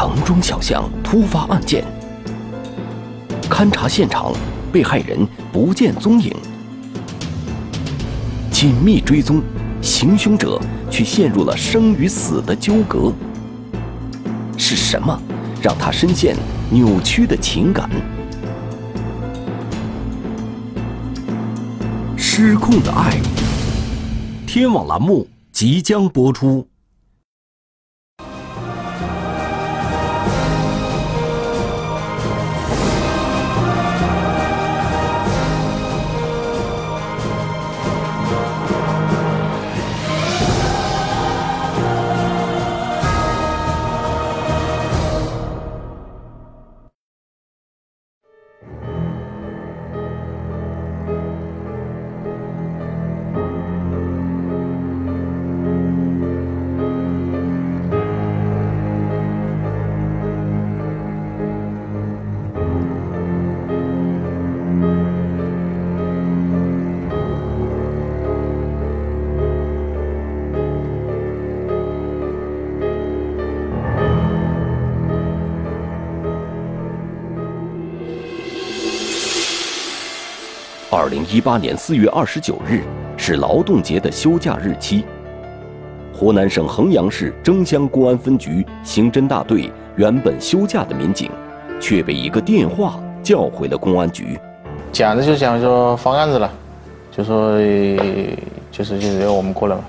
城中小巷突发案件，勘查现场，被害人不见踪影。紧密追踪，行凶者却陷入了生与死的纠葛。是什么让他深陷扭曲的情感？失控的爱。天网栏目即将播出。二零一八年四月二十九日是劳动节的休假日期。湖南省衡阳市蒸乡公安分局刑侦大队原本休假的民警，却被一个电话叫回了公安局。讲着就讲说放案子了，就说就是就是要我们过来嘛。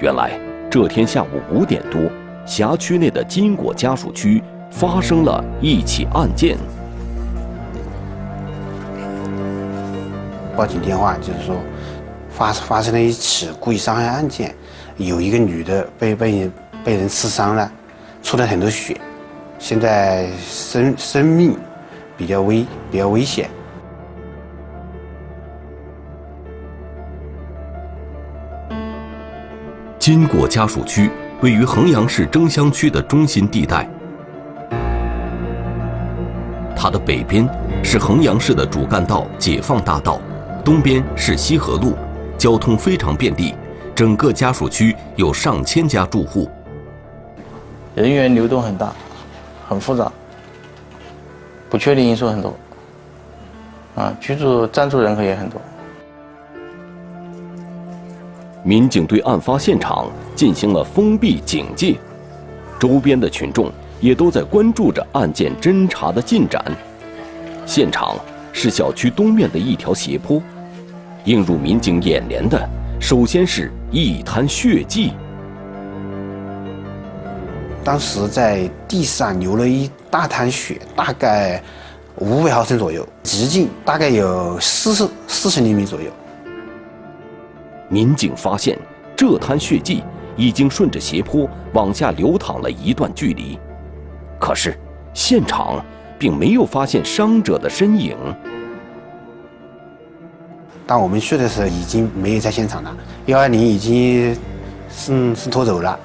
原来这天下午五点多，辖区内的金果家属区发生了一起案件。报警电话就是说，发发生了一起故意伤害案件，有一个女的被被被人刺伤了，出了很多血，现在生生命比较危比较危险。金果家属区位于衡阳市争乡区的中心地带，它的北边是衡阳市的主干道解放大道。东边是西河路，交通非常便利。整个家属区有上千家住户，人员流动很大，很复杂，不确定因素很多。啊，居住暂住人口也很多。民警对案发现场进行了封闭警戒，周边的群众也都在关注着案件侦查的进展。现场是小区东面的一条斜坡。映入民警眼帘的，首先是一滩血迹。当时在地上流了一大滩血，大概五百毫升左右，直径大概有四十四十厘米左右。民警发现，这滩血迹已经顺着斜坡往下流淌了一段距离，可是现场并没有发现伤者的身影。当我们去的时候，已经没有在现场了。幺二零已经是是拖走了。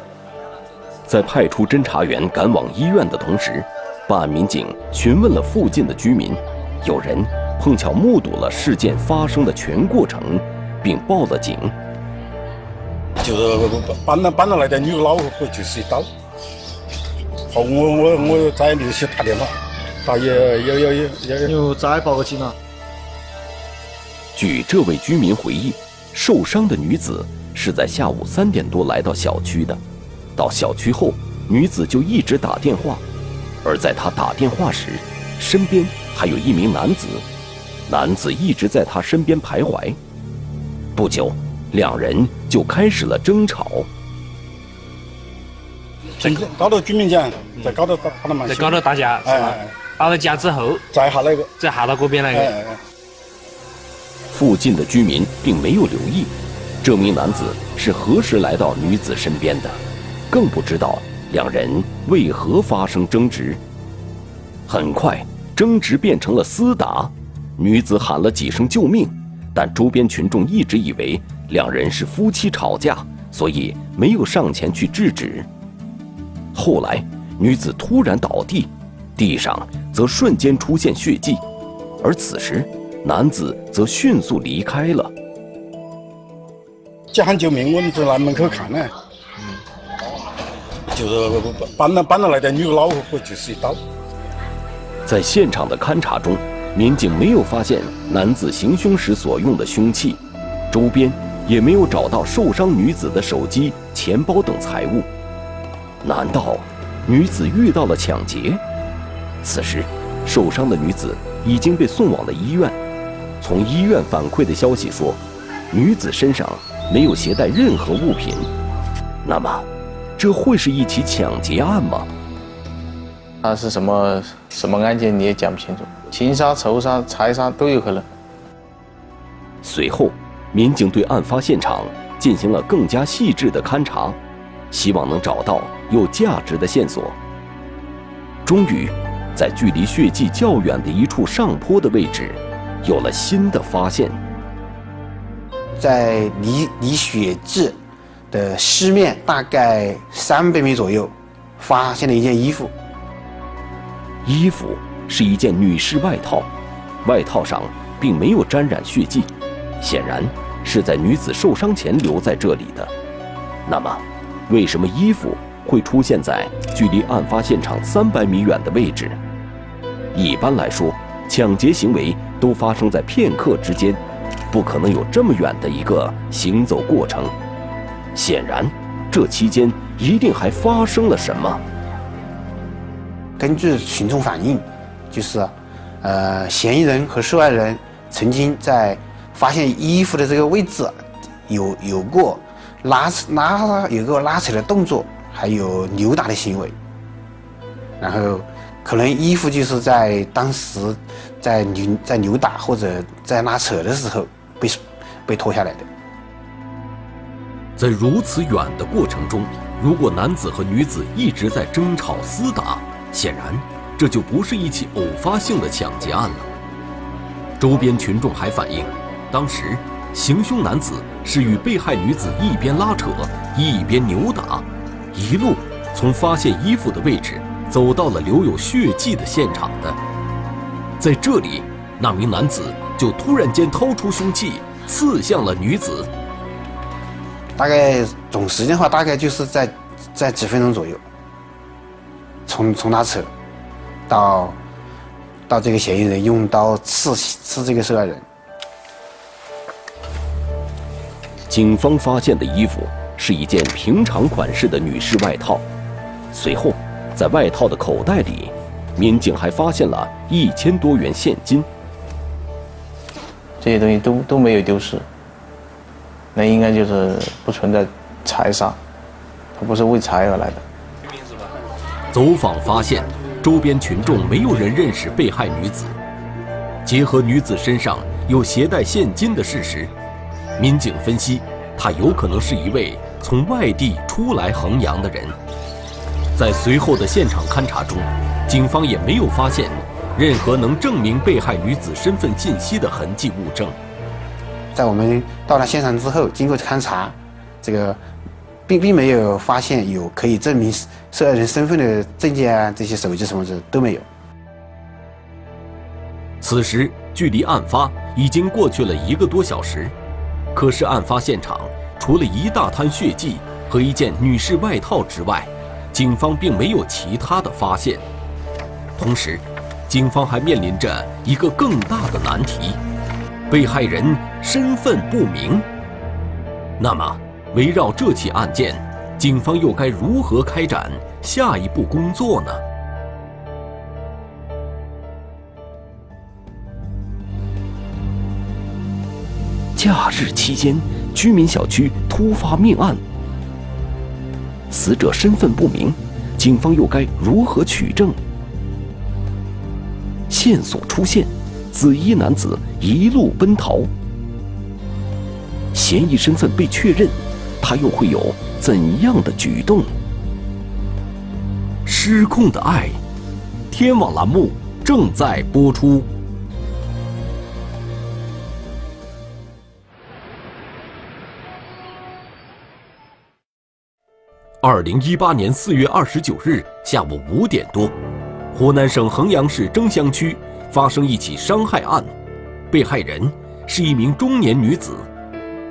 在派出侦查员赶往医院的同时，办案民警询问了附近的居民，有人碰巧目睹了事件发生的全过程，并报了警。就是搬了搬了来的女老虎就是一刀。好，我我我在联系打电话，打幺幺幺幺幺又再报个警了。据这位居民回忆，受伤的女子是在下午三点多来到小区的。到小区后，女子就一直打电话，而在她打电话时，身边还有一名男子，男子一直在她身边徘徊。不久，两人就开始了争吵。在高头居民讲，在高头打打在高头打架是吧？打了架之后，再下那个，再下到这边那个。附近的居民并没有留意，这名男子是何时来到女子身边的，更不知道两人为何发生争执。很快，争执变成了厮打，女子喊了几声救命，但周边群众一直以为两人是夫妻吵架，所以没有上前去制止。后来，女子突然倒地，地上则瞬间出现血迹，而此时。男子则迅速离开了。叫喊救命，我们就来门口看呢。就是搬了搬了来的女老虎就是一刀。在现场的勘查中，民警没有发现男子行凶时所用的凶器，周边也没有找到受伤女子的手机、钱包等财物。难道女子遇到了抢劫？此时，受伤的女子已经被送往了医院。从医院反馈的消息说，女子身上没有携带任何物品。那么，这会是一起抢劫案吗？那是什么什么案件你也讲不清楚，情杀、仇杀、财杀都有可能。随后，民警对案发现场进行了更加细致的勘查，希望能找到有价值的线索。终于，在距离血迹较远的一处上坡的位置，有了新的发现。在离离血迹的西面大概三百米左右，发现了一件衣服。衣服是一件女士外套，外套上并没有沾染血迹，显然是在女子受伤前留在这里的。那么，为什么衣服会出现在距离案发现场三百米远的位置？一般来说，抢劫行为都发生在片刻之间，不可能有这么远的一个行走过程。显然，这期间一定还发生了什么。根据群众反映，就是，呃，嫌疑人和受害人曾经在发现衣服的这个位置有有过拉拉有个拉扯的动作，还有扭打的行为。然后，可能衣服就是在当时在扭在扭打或者在拉扯的时候被被脱下来的。在如此远的过程中，如果男子和女子一直在争吵厮打。显然，这就不是一起偶发性的抢劫案了。周边群众还反映，当时行凶男子是与被害女子一边拉扯一边扭打，一路从发现衣服的位置走到了留有血迹的现场的。在这里，那名男子就突然间掏出凶器刺向了女子。大概总时间的话，大概就是在在几分钟左右。从从他扯，到到这个嫌疑人用刀刺刺这个受害人。警方发现的衣服是一件平常款式的女士外套，随后在外套的口袋里，民警还发现了一千多元现金。这些东西都都没有丢失，那应该就是不存在财杀，他不是为财而来的。走访发现，周边群众没有人认识被害女子。结合女子身上有携带现金的事实，民警分析，她有可能是一位从外地出来衡阳的人。在随后的现场勘查中，警方也没有发现任何能证明被害女子身份信息的痕迹物证。在我们到了现场之后，经过勘查，这个。并并没有发现有可以证明受害人身份的证件啊，这些手机什么的都没有。此时距离案发已经过去了一个多小时，可是案发现场除了一大滩血迹和一件女士外套之外，警方并没有其他的发现。同时，警方还面临着一个更大的难题：被害人身份不明。那么？围绕这起案件，警方又该如何开展下一步工作呢？假日期间，居民小区突发命案，死者身份不明，警方又该如何取证？线索出现，紫衣男子一路奔逃，嫌疑身份被确认。他又会有怎样的举动？失控的爱，天网栏目正在播出。二零一八年四月二十九日下午五点多，湖南省衡阳市蒸乡区发生一起伤害案，被害人是一名中年女子。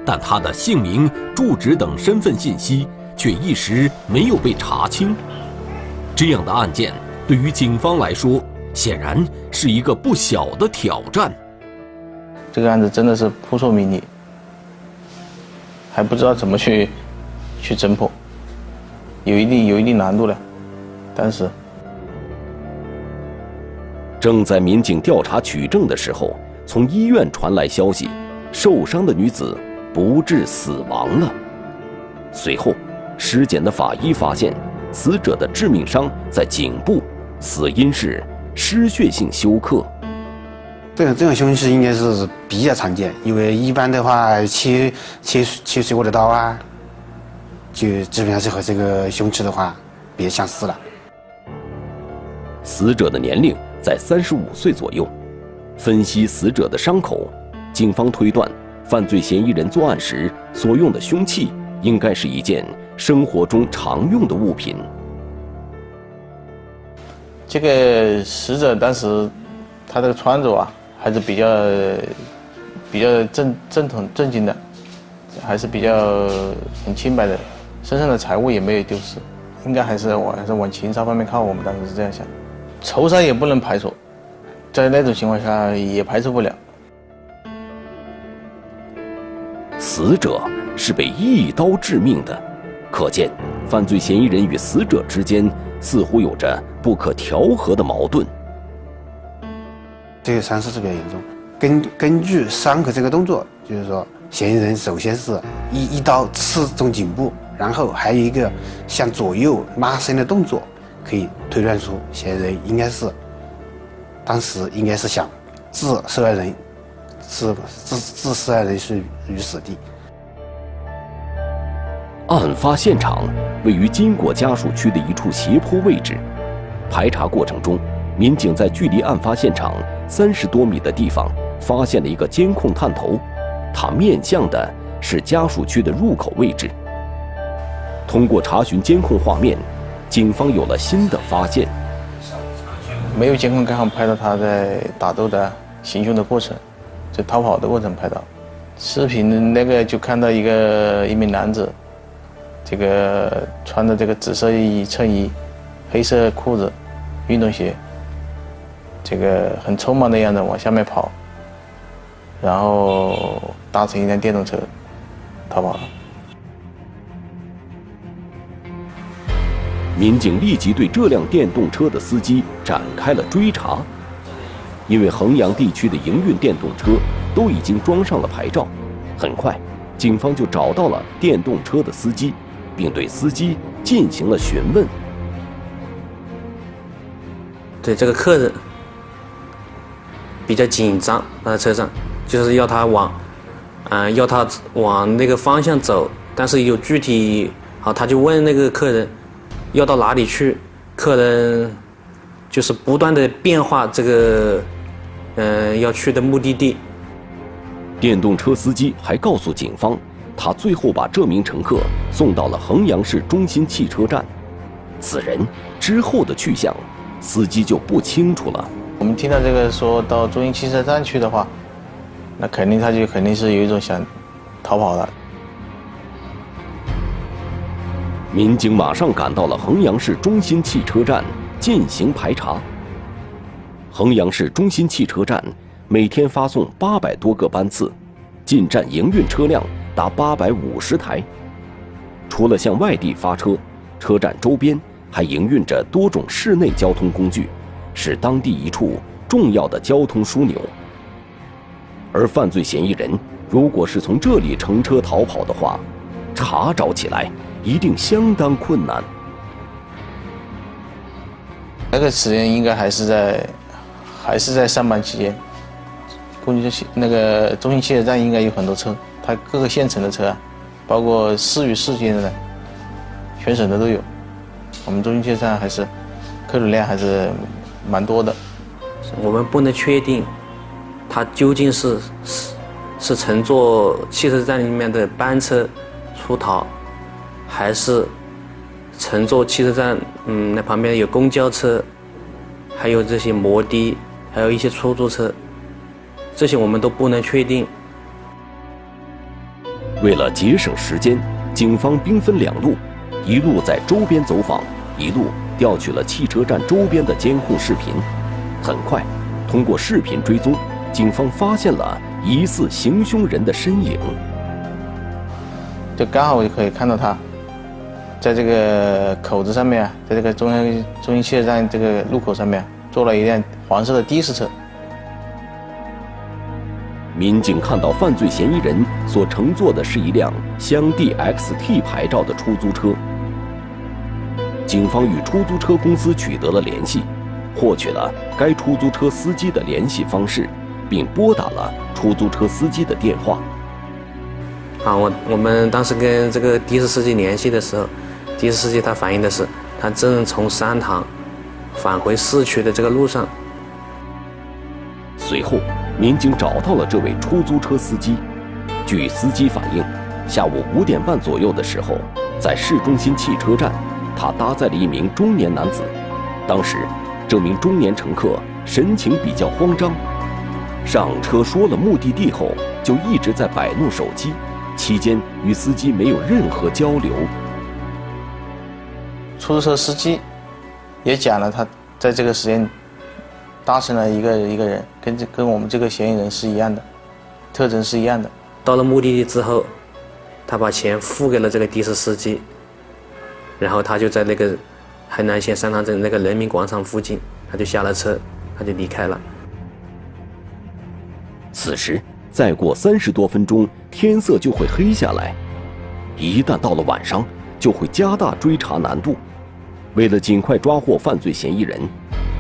但她的姓名、住址等身份信息却一时没有被查清。这样的案件对于警方来说，显然是一个不小的挑战。这个案子真的是扑朔迷离，还不知道怎么去去侦破，有一定有一定难度的。但是，正在民警调查取证的时候，从医院传来消息，受伤的女子不治死亡了。随后，尸检的法医发现，死者的致命伤在颈部，死因是失血性休克。这种这种凶器应该是比较常见，因为一般的话切切切水果的刀啊，就基本上是和这个凶器的话比较相似了。死者的年龄在三十五岁左右，分析死者的伤口，警方推断，犯罪嫌疑人作案时所用的凶器应该是一件生活中常用的物品。这个死者当时他这个穿着啊。还是比较比较正正统正经的，还是比较很清白的，身上的财物也没有丢失，应该还是往还是往情杀方面靠。我们当时是这样想，仇杀也不能排除，在那种情况下也排除不了。死者是被一刀致命的，可见犯罪嫌疑人与死者之间似乎有着不可调和的矛盾。这个伤势是比较严重。根根据伤口这个动作，就是说，嫌疑人首先是一一刀刺中颈部，然后还有一个向左右拉伸的动作，可以推断出嫌疑人应该是当时应该是想置受害人置置置受害人于于死地。案发现场位于金果家属区的一处斜坡位置，排查过程中，民警在距离案发现场。三十多米的地方，发现了一个监控探头，它面向的是家属区的入口位置。通过查询监控画面，警方有了新的发现。没有监控刚好拍到他在打斗的行凶的过程，在逃跑的过程拍到。视频那个就看到一个一名男子，这个穿着这个紫色衣衬衣，黑色裤子，运动鞋。这个很匆忙的样子往下面跑，然后搭乘一辆电动车逃跑了。民警立即对这辆电动车的司机展开了追查，因为衡阳地区的营运电动车都已经装上了牌照，很快，警方就找到了电动车的司机，并对司机进行了询问。对这个客人。比较紧张，他在车上就是要他往，嗯，要他往那个方向走，但是有具体，好，他就问那个客人要到哪里去，客人就是不断的变化这个，嗯，要去的目的地。电动车司机还告诉警方，他最后把这名乘客送到了衡阳市中心汽车站，此人之后的去向，司机就不清楚了。我们听到这个说到中心汽车站去的话，那肯定他就肯定是有一种想逃跑的。民警马上赶到了衡阳市中心汽车站进行排查。衡阳市中心汽车站每天发送八百多个班次，进站营运车辆达八百五十台。除了向外地发车，车站周边还营运着多种市内交通工具。是当地一处重要的交通枢纽，而犯罪嫌疑人如果是从这里乘车逃跑的话，查找起来一定相当困难。那个时间应该还是在，还是在上班期间。估计那个中心汽车站应该有很多车，它各个县城的车啊，包括市与市间的，全省的都有。我们中心汽车站还是客流量还是。蛮多的，我们不能确定，他究竟是是是乘坐汽车站里面的班车出逃，还是乘坐汽车站嗯那旁边有公交车，还有这些摩的，还有一些出租车，这些我们都不能确定。为了节省时间，警方兵分两路，一路在周边走访，一路调取了汽车站周边的监控视频。很快，通过视频追踪，警方发现了疑似行凶人的身影。就刚好我就可以看到他，在这个口子上面，在这个中央中心汽车站这个路口上面，坐了一辆黄色的的士车。民警看到犯罪嫌疑人所乘坐的是一辆湘 D X T 牌照的出租车，警方与出租车公司取得了联系，获取了该出租车司机的联系方式，并拨打了出租车司机的电话。啊，我我们当时跟这个的士司机联系的时候，的士司机他反映的是，他正从三塘返回市区的这个路上。随后，民警找到了这位出租车司机。据司机反映，下午五点半左右的时候，在市中心汽车站，他搭载了一名中年男子。当时，这名中年乘客神情比较慌张，上车说了目的地后，就一直在摆弄手机。期间与司机没有任何交流。出租车司机也讲了，他在这个时间搭乘了一个一个人，跟这跟我们这个嫌疑人是一样的，特征是一样的。到了目的地之后，他把钱付给了这个的士司机，然后他就在那个衡南县三塘镇那个人民广场附近，他就下了车，他就离开了。此时。再过三十多分钟，天色就会黑下来。一旦到了晚上，就会加大追查难度。为了尽快抓获犯罪嫌疑人，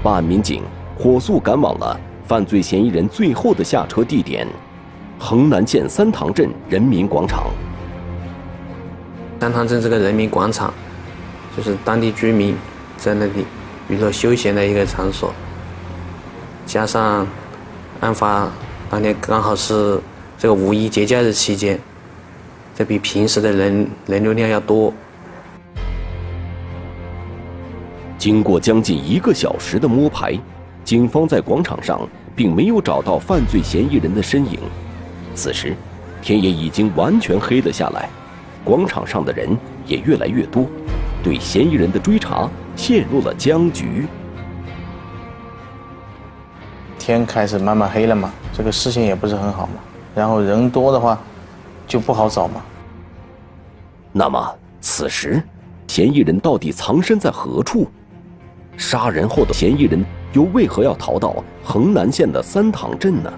办案民警火速赶往了犯罪嫌疑人最后的下车地点——衡南县三塘镇人民广场。三塘镇这个人民广场，就是当地居民在那里娱乐休闲的一个场所。加上案发。当天刚好是这个五一节假日期间，这比平时的人人流量要多。经过将近一个小时的摸排，警方在广场上并没有找到犯罪嫌疑人的身影。此时，天也已经完全黑了下来，广场上的人也越来越多，对嫌疑人的追查陷入了僵局。天开始慢慢黑了嘛，这个视线也不是很好嘛，然后人多的话就不好找嘛。那么此时，嫌疑人到底藏身在何处？杀人后的嫌疑人又为何要逃到衡南县的三塘镇呢？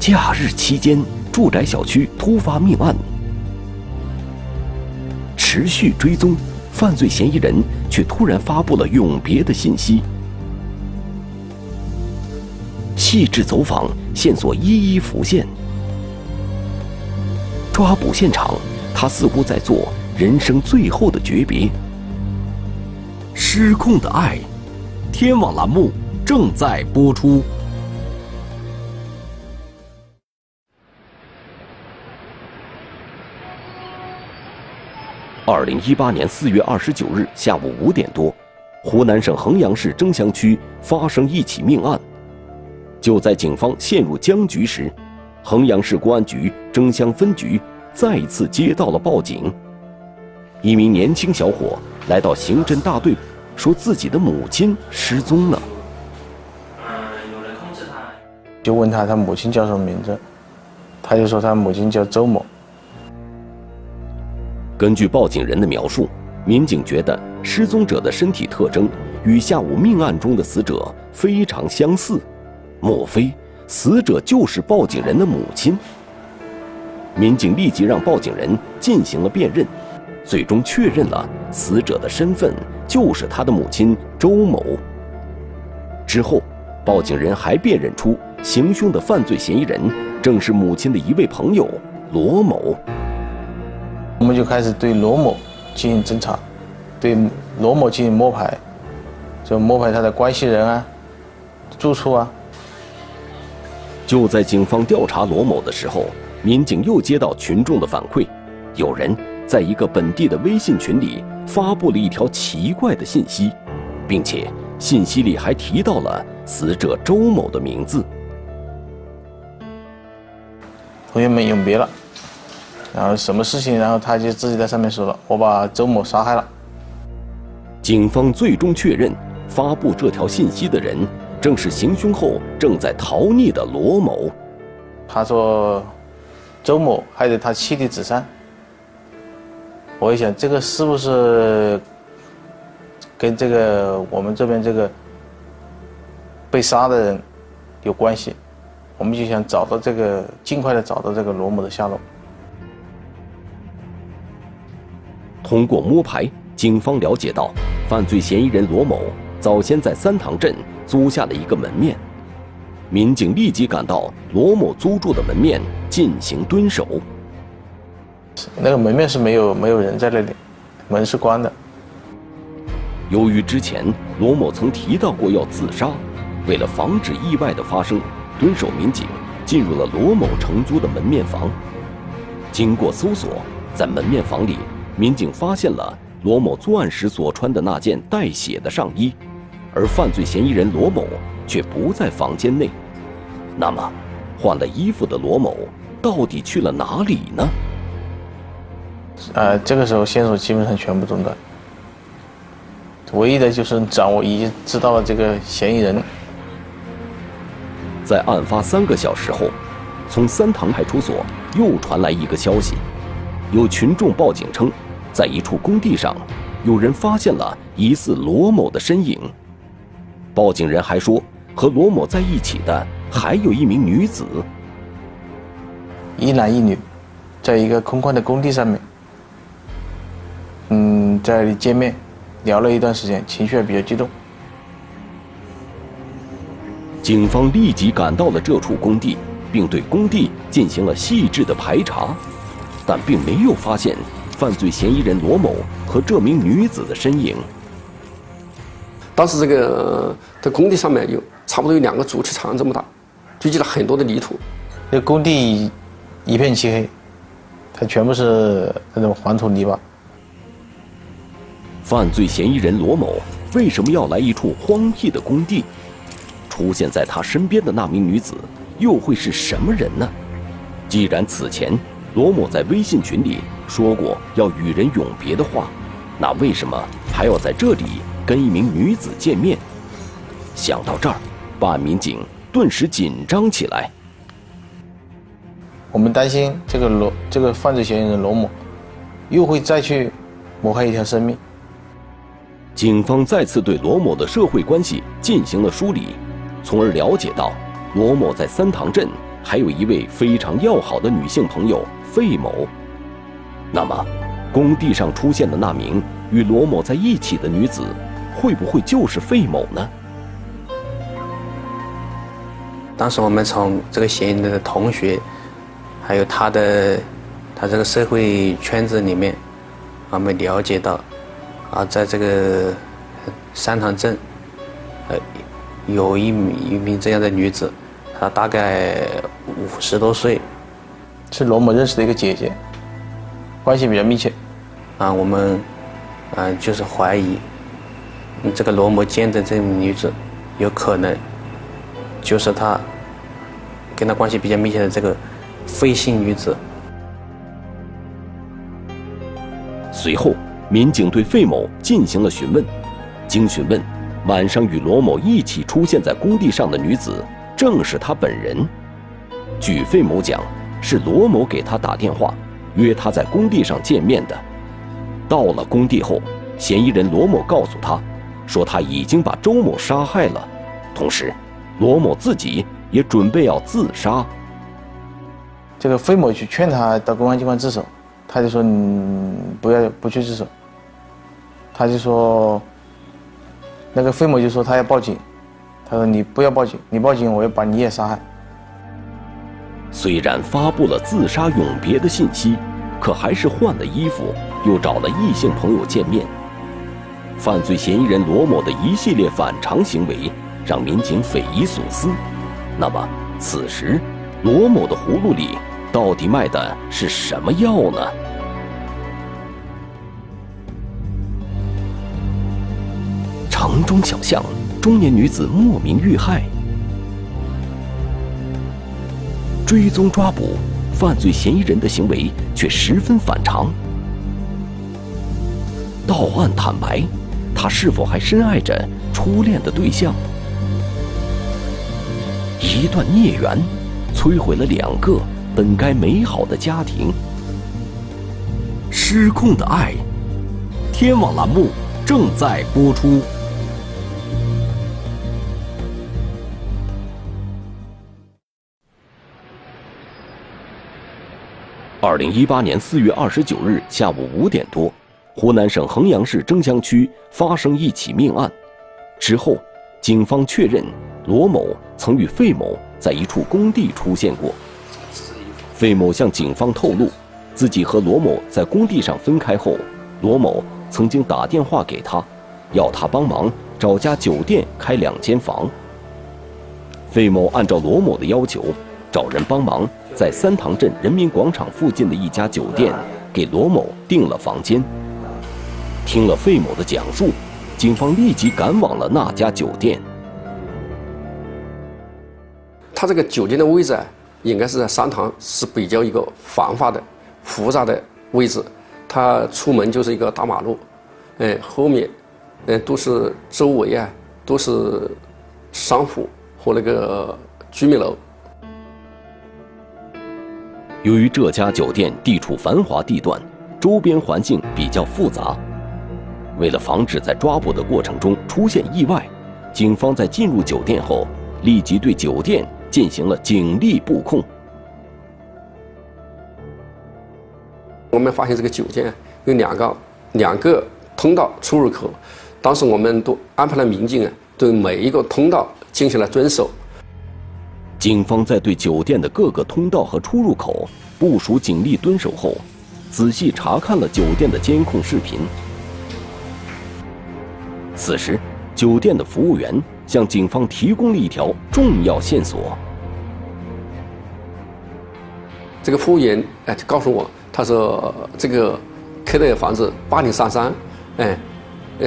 假日期间，住宅小区突发命案，持续追踪。犯罪嫌疑人却突然发布了永别的信息。细致走访，线索一一浮现。抓捕现场，他似乎在做人生最后的诀别。失控的爱，天网栏目正在播出。二零一八年四月二十九日下午五点多，湖南省衡阳市蒸祥区发生一起命案。就在警方陷入僵局时，衡阳市公安局蒸祥分局再次接到了报警。一名年轻小伙来到刑侦大队，说自己的母亲失踪了。有人控制他，就问他他母亲叫什么名字，他就说他母亲叫周某。根据报警人的描述，民警觉得失踪者的身体特征与下午命案中的死者非常相似，莫非死者就是报警人的母亲？民警立即让报警人进行了辨认，最终确认了死者的身份就是他的母亲周某。之后，报警人还辨认出行凶的犯罪嫌疑人正是母亲的一位朋友罗某。我们就开始对罗某进行侦查，对罗某进行摸排，就摸排他的关系人啊、住处啊。就在警方调查罗某的时候，民警又接到群众的反馈，有人在一个本地的微信群里发布了一条奇怪的信息，并且信息里还提到了死者周某的名字。同学们永别了。然后什么事情，然后他就自己在上面说了，我把周某杀害了。警方最终确认，发布这条信息的人正是行凶后正在逃匿的罗某。他说，周某害得他妻离子散。我一想，这个是不是跟这个我们这边这个被杀的人有关系？我们就想找到这个，尽快的找到这个罗某的下落。通过摸排，警方了解到，犯罪嫌疑人罗某早先在三塘镇租下了一个门面。民警立即赶到罗某租住的门面进行蹲守。那个门面是没有没有人在那里，门是关的。由于之前罗某曾提到过要自杀，为了防止意外的发生，蹲守民警进入了罗某承租的门面房。经过搜索，在门面房里。民警发现了罗某作案时所穿的那件带血的上衣，而犯罪嫌疑人罗某却不在房间内。那么，换了衣服的罗某到底去了哪里呢？呃，这个时候线索基本上全部中断，唯一的就是掌握已经知道了这个嫌疑人。在案发三个小时后，从三塘派出所又传来一个消息，有群众报警称。在一处工地上，有人发现了疑似罗某的身影。报警人还说，和罗某在一起的还有一名女子，一男一女，在一个空旷的工地上面，嗯，在那里见面，聊了一段时间，情绪还比较激动。警方立即赶到了这处工地，并对工地进行了细致的排查，但并没有发现。犯罪嫌疑人罗某和这名女子的身影。当时这个在工地上面有差不多有两个足球场这么大，堆积了很多的泥土。那工地一片漆黑，它全部是那种黄土泥巴。犯罪嫌疑人罗某为什么要来一处荒僻的工地？出现在他身边的那名女子又会是什么人呢？既然此前罗某在微信群里。说过要与人永别的话，那为什么还要在这里跟一名女子见面？想到这儿，办案民警顿时紧张起来。我们担心这个罗这个犯罪嫌疑人罗某又会再去谋害一条生命。警方再次对罗某的社会关系进行了梳理，从而了解到罗某在三塘镇还有一位非常要好的女性朋友费某。那么，工地上出现的那名与罗某在一起的女子，会不会就是费某呢？当时我们从这个嫌疑人的同学，还有他的他这个社会圈子里面，我们了解到，啊，在这个三塘镇，呃，有一名一名这样的女子，她大概五十多岁，是罗某认识的一个姐姐。关系比较密切，啊，我们，啊，就是怀疑，这个罗某见的这名女子，有可能，就是他，跟他关系比较密切的这个费姓女子。随后，民警对费某进行了询问，经询问，晚上与罗某一起出现在工地上的女子，正是他本人。据费某讲，是罗某给他打电话。约他在工地上见面的，到了工地后，嫌疑人罗某告诉他，说他已经把周某杀害了，同时，罗某自己也准备要自杀。这个费某去劝他到公安机关自首，他就说：“你不要不去自首。”他就说：“那个费某就说他要报警，他说你不要报警，你报警我要把你也杀害。”虽然发布了自杀永别的信息，可还是换了衣服，又找了异性朋友见面。犯罪嫌疑人罗某的一系列反常行为，让民警匪夷所思。那么，此时罗某的葫芦里到底卖的是什么药呢？城中小巷，中年女子莫名遇害。追踪抓捕犯罪嫌疑人的行为却十分反常。到案坦白，他是否还深爱着初恋的对象？一段孽缘，摧毁了两个本该美好的家庭。失控的爱，天网栏目正在播出。二零一八年四月二十九日下午五点多，湖南省衡阳市蒸乡区发生一起命案。之后，警方确认。罗某曾与费某在一处工地出现过。费某向警方透露，自己和罗某在工地上分开后，罗某曾经打电话给他，要他帮忙找家酒店开两间房。费某按照罗某的要求，找人帮忙在三塘镇人民广场附近的一家酒店给罗某订了房间。听了费某的讲述，警方立即赶往了那家酒店。他这个酒店的位置啊，应该是在三塘，是比较一个繁华的、复杂的位置。他出门就是一个大马路，哎，后面，嗯，都是周围啊，都是商户和那个居民楼。由于这家酒店地处繁华地段，周边环境比较复杂，为了防止在抓捕的过程中出现意外，警方在进入酒店后，立即对酒店。进行了警力布控。我们发现这个酒店有两个两个通道出入口，当时我们都安排了民警啊，对每一个通道进行了蹲守。警方在对酒店的各个通道和出入口部署警力蹲守后，仔细查看了酒店的监控视频。此时，酒店的服务员。向警方提供了一条重要线索。这个服务员哎，就告诉我，他说这个开的房子八零三三，哎，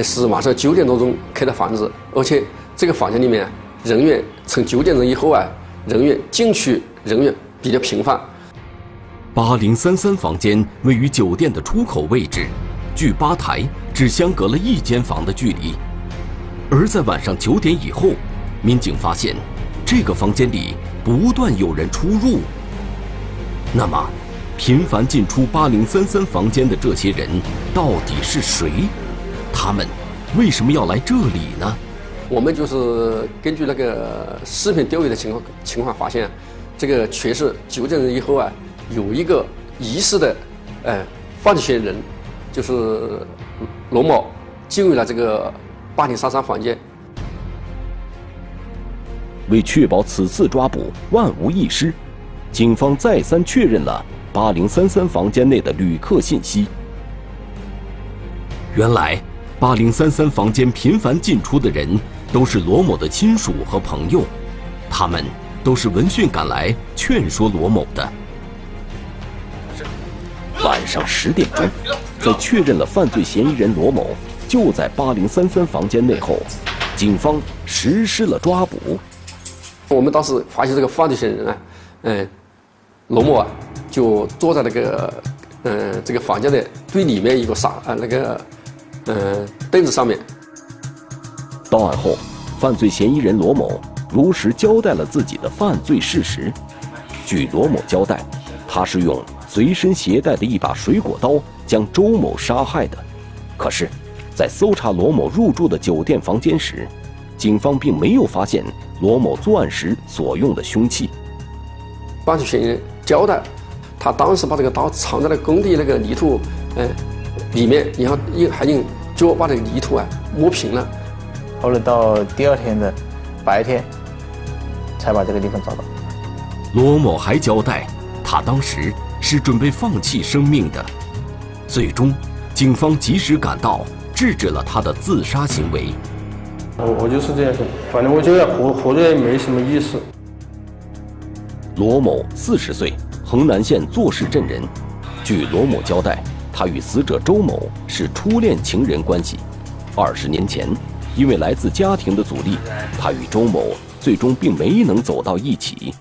是晚上九点多钟开的房子，而且这个房间里面人员从九点钟以后啊，人员进去人员比较频繁。八零三三房间位于酒店的出口位置，距吧台只相隔了一间房的距离。而在晚上九点以后，民警发现这个房间里不断有人出入。那么，频繁进出八零三三房间的这些人到底是谁？他们为什么要来这里呢？我们就是根据那个视频调阅的情况情况发现，这个确实纠正以后啊，有一个疑似的，呃，犯罪嫌疑人，就是罗某进入了这个。八零三三房间。为确保此次抓捕万无一失，警方再三确认了八零三三房间内的旅客信息。原来，八零三三房间频繁进出的人都是罗某的亲属和朋友，他们都是闻讯赶来劝说罗某的。晚上十点钟，在确认了犯罪嫌疑人罗某。就在八零三三房间内后，警方实施了抓捕。我们当时发现这个犯罪嫌疑人啊，嗯，罗某啊，就坐在那个嗯这个房间的最里面一个沙啊那个嗯凳子上面。到案后，犯罪嫌疑人罗某如实交代了自己的犯罪事实。据罗某交代，他是用随身携带的一把水果刀将周某杀害的。可是。在搜查罗某入住的酒店房间时，警方并没有发现罗某作案时所用的凶器。犯罪嫌疑人交代，他当时把这个刀藏在了工地那个泥土，嗯，里面，然后用还用脚把这个泥土啊摸平了。后来到第二天的白天，才把这个地方找到。罗某还交代，他当时是准备放弃生命的。最终，警方及时赶到。制止了他的自杀行为。我我就是这样想，反正我觉得活活着也没什么意思。罗某四十岁，衡南县坐市镇人。据罗某交代，他与死者周某是初恋情人关系。二十年前，因为来自家庭的阻力，他与周某最终并没能走到一起。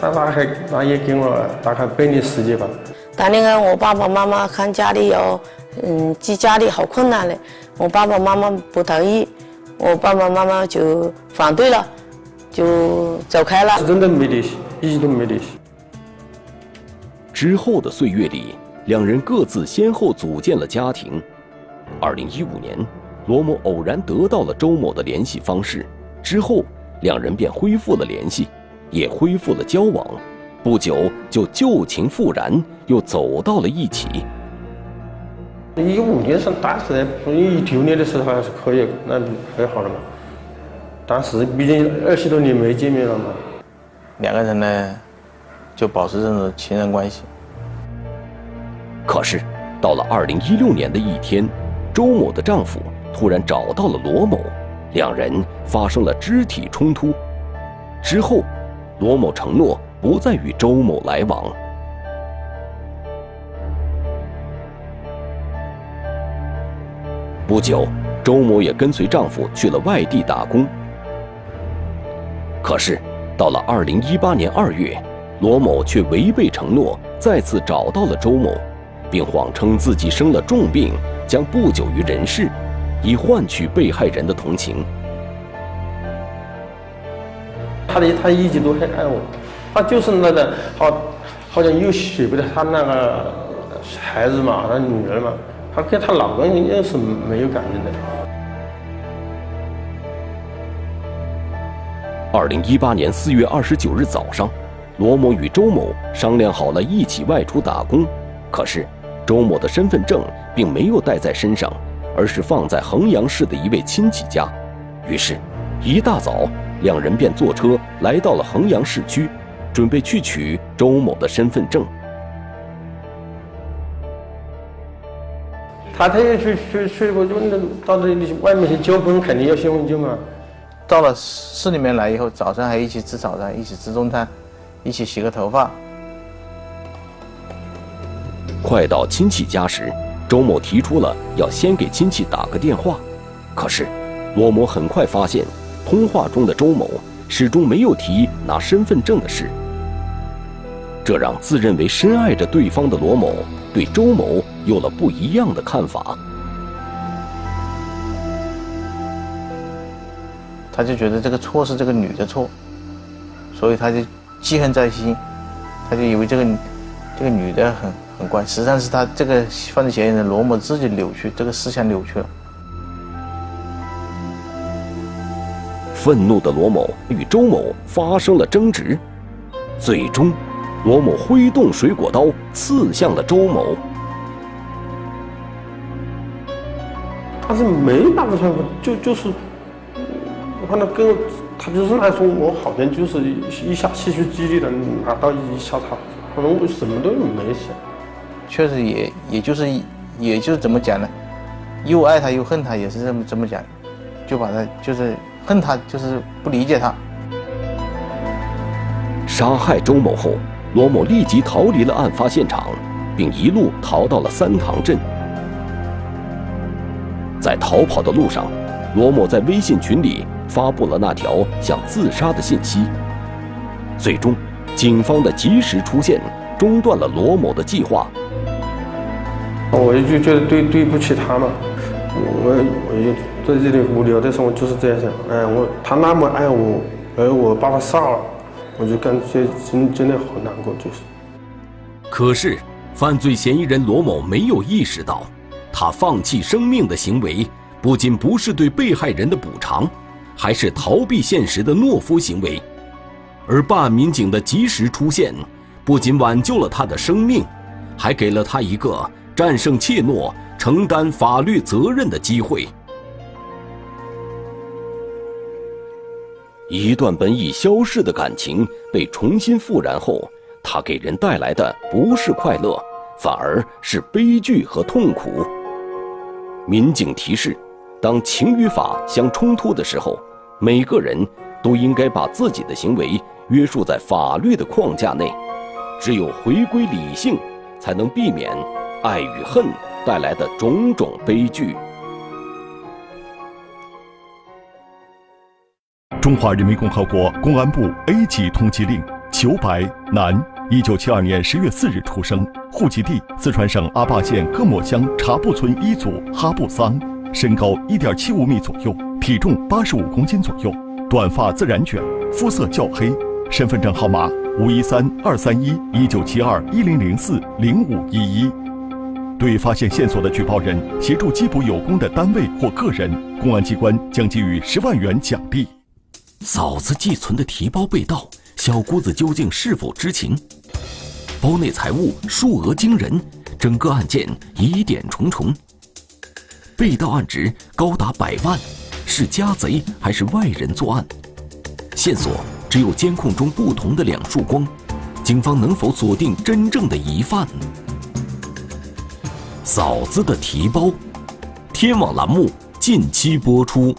他那还那也给我大概半年时间吧。当年我爸爸妈妈看家里要，嗯，寄家里好困难的，我爸爸妈妈不同意，我爸爸妈妈就反对了，就走开了。真的没联系，一直都没联系。之后的岁月里，两人各自先后组建了家庭。二零一五年，罗某偶然得到了周某的联系方式，之后两人便恢复了联系，也恢复了交往。不久就旧情复燃，又走到了一起。一五年上大学，一九年的时候还是可以，那很好了嘛。当时毕竟二十多年没见面了嘛，两个人呢就保持这种情人关系。可是到了二零一六年的一天，周某的丈夫突然找到了罗某，两人发生了肢体冲突。之后，罗某承诺。不再与周某来往。不久，周某也跟随丈夫去了外地打工。可是，到了二零一八年二月，罗某却违背承诺，再次找到了周某，并谎称自己生了重病，将不久于人世，以换取被害人的同情。他的他一直都很爱我。他就是那个好，好像又舍不得他那个孩子嘛，他女儿嘛，他跟他老公应该是没有感情的。二零一八年四月二十九日早上，罗某与周某商量好了一起外出打工，可是周某的身份证并没有带在身上，而是放在衡阳市的一位亲戚家。于是，一大早，两人便坐车来到了衡阳市区。准备去取周某的身份证。他他也去去去，我就那到那里外面去交工，肯定要身份证嘛。到了市里面来以后，早上还一起吃早餐，一起吃中餐，一起洗个头发。快到亲戚家时，周某提出了要先给亲戚打个电话，可是罗某很快发现，通话中的周某始终没有提拿身份证的事。这让自认为深爱着对方的罗某对周某有了不一样的看法。他就觉得这个错是这个女的错，所以他就记恨在心，他就以为这个这个女的很很怪，实际上是他这个犯罪嫌疑人罗某自己扭曲，这个思想扭曲了。愤怒的罗某与周某发生了争执，最终。罗某挥动水果刀刺向了周某，他是没打过枪，就就是，我看他跟他就是来说，我好像就是一下气血激励的拿刀一下他，可能我什么都没想，确实也也就是也就是怎么讲呢，又爱他又恨他，也是这么这么讲，就把他就是恨他，就是不理解他，杀害周某后。罗某立即逃离了案发现场，并一路逃到了三塘镇。在逃跑的路上，罗某在微信群里发布了那条想自杀的信息。最终，警方的及时出现中断了罗某的计划。我就觉得对对不起他嘛，我我也在这里无聊的时候，我就是这样想，哎，我他那么爱我，而我把他杀了。我就感觉真真的好难过，就是。可是，犯罪嫌疑人罗某没有意识到，他放弃生命的行为，不仅不是对被害人的补偿，还是逃避现实的懦夫行为。而办案民警的及时出现，不仅挽救了他的生命，还给了他一个战胜怯懦、承担法律责任的机会。一段本已消逝的感情被重新复燃后，它给人带来的不是快乐，反而是悲剧和痛苦。民警提示：当情与法相冲突的时候，每个人都应该把自己的行为约束在法律的框架内。只有回归理性，才能避免爱与恨带来的种种悲剧。中华人民共和国公安部 A 级通缉令。裘白，男，一九七二年十月四日出生，户籍地四川省阿坝县各莫乡茶布村一组哈布桑，身高一点七五米左右，体重八十五公斤左右，短发自然卷，肤色较黑，身份证号码五一三二三一一九七二一零零四零五一一。对发现线索的举报人协助缉捕有功的单位或个人，公安机关将给予十万元奖励。嫂子寄存的提包被盗，小姑子究竟是否知情？包内财物数额惊人，整个案件疑点重重。被盗案值高达百万，是家贼还是外人作案？线索只有监控中不同的两束光，警方能否锁定真正的疑犯？嫂子的提包，天网栏目近期播出。